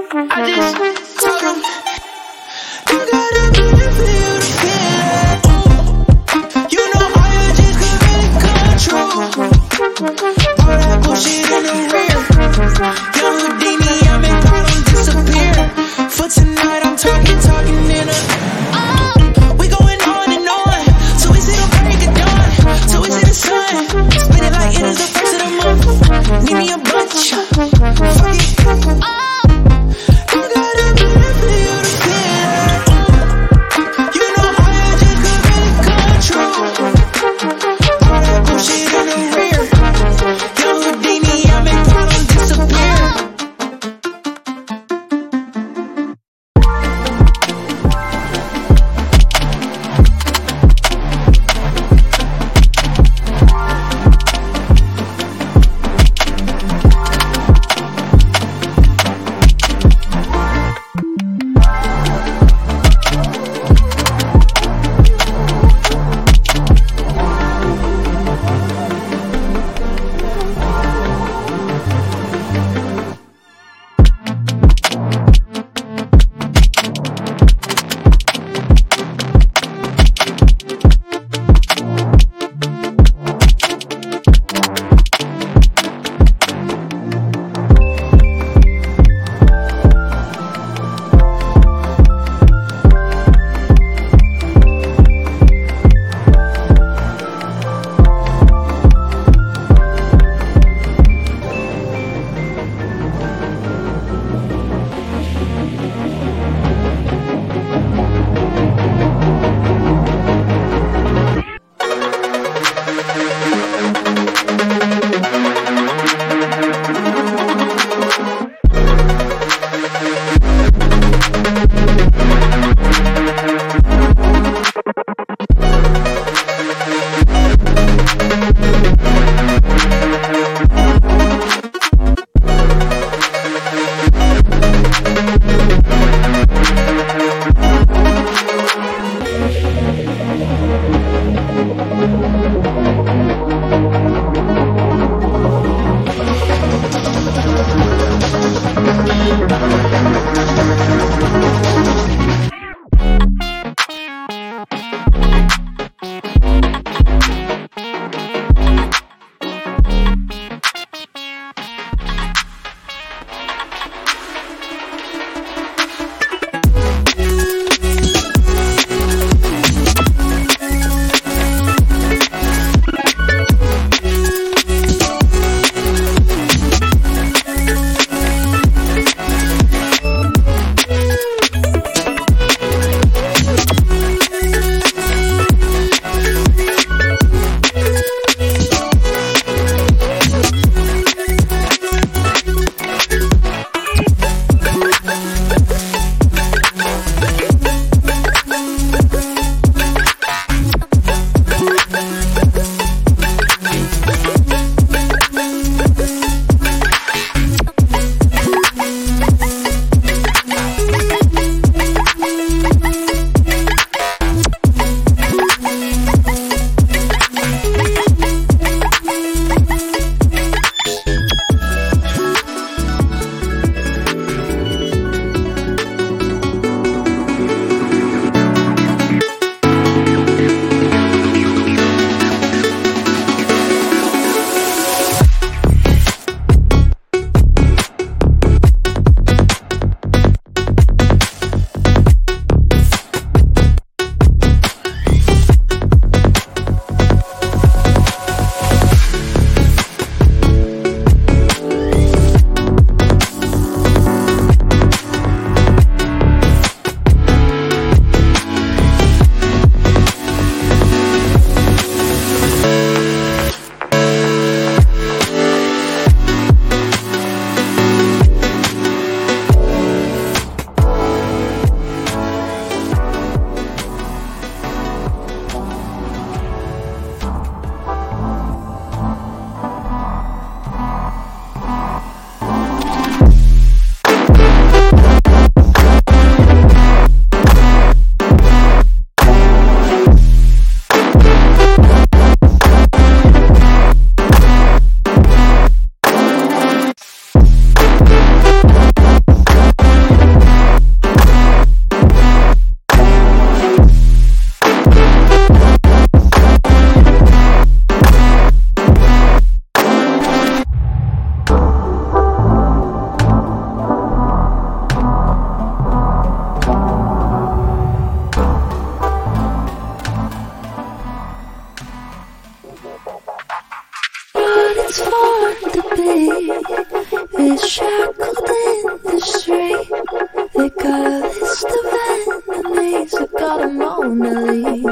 I just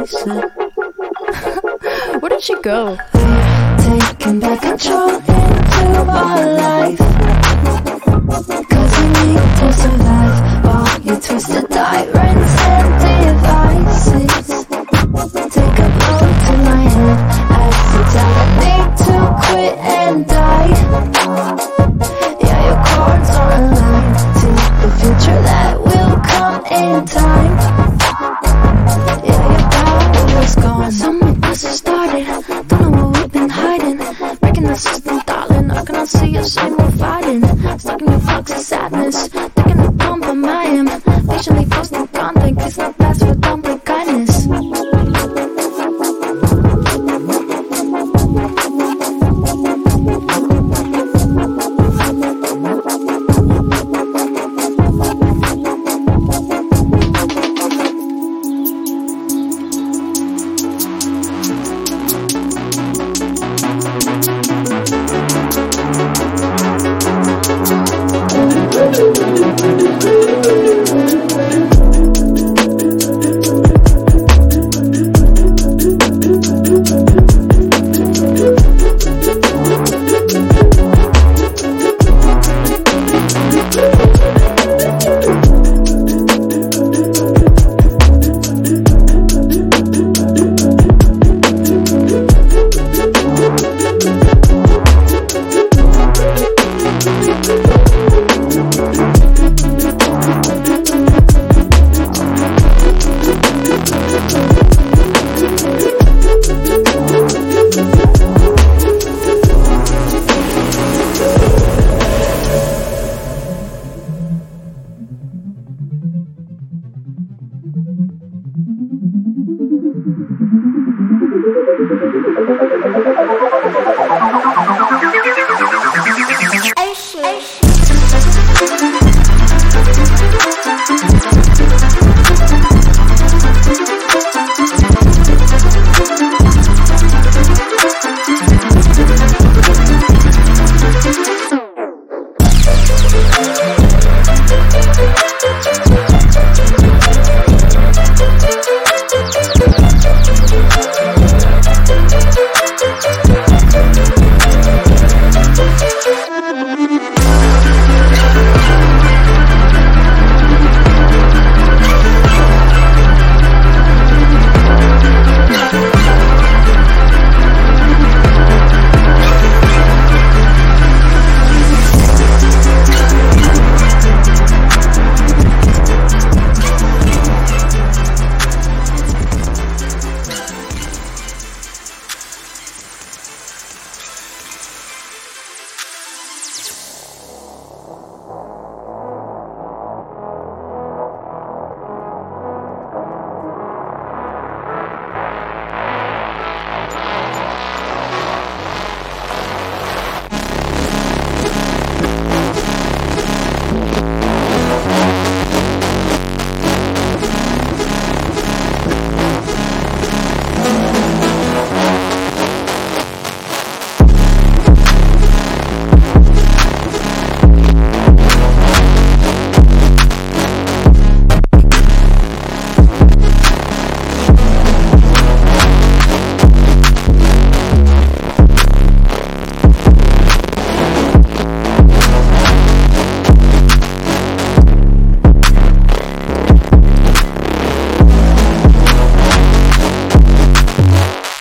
Lisa. Where did she go? Taking back control into our life. Cause we need to survive. While you twisted tyrants and devices. Take a blow to my head. You tell I need to quit and die.